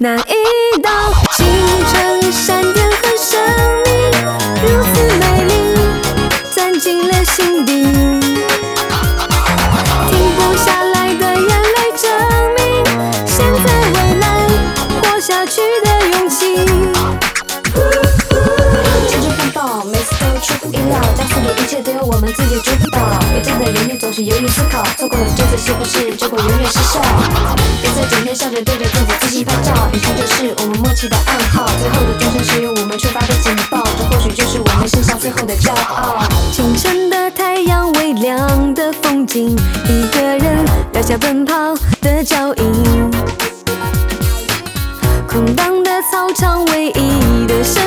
那一一切都由我们自己主导。遇见的人也总是犹豫思考，错过了这次是不是结果永远失效？别再整天笑着对着镜子自信拍照，以上就是我们默契的暗号。最后的钟声是由我们出发的警报，这或许就是我们身上最后的骄傲。清晨的太阳，微亮的风景，一个人留下奔跑的脚印。空荡的操场，唯一的声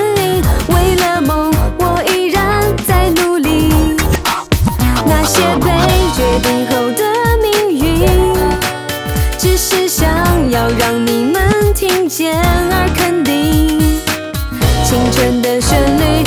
鲜而肯定。青春的旋律，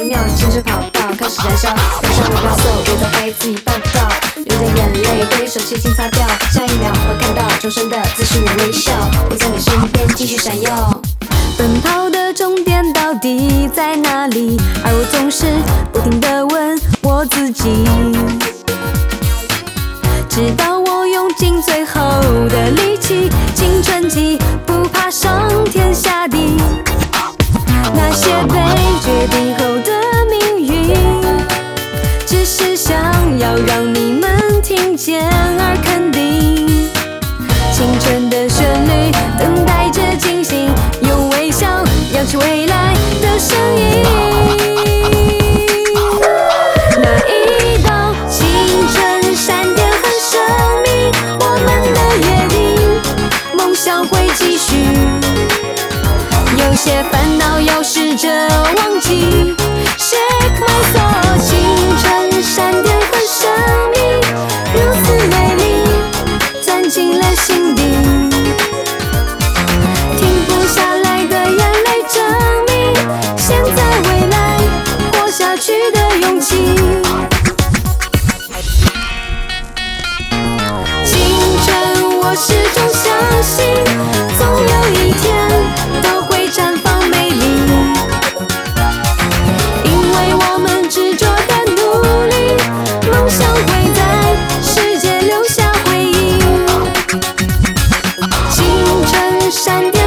无数奇妙的青春跑道开始燃烧，燃烧的高速，别再怀疑自己办不到，流的眼泪被一手轻轻擦掉，下一秒会看到重生的自信与微笑，我在你身边继续闪耀。奔跑的终点到底在哪里？而我总是不停地问我自己，直到我用尽最后的力气，青春期不怕上天下地。而肯定。青春的旋律，等待着进行，用微笑扬起未来的声音。那一道青春闪电很神秘，我们的约定，梦想会继续。有些烦恼要试着忘记。始终相信总有一天都会绽放美丽。因为我们执着的努力梦想会在世界留下回忆。青春闪电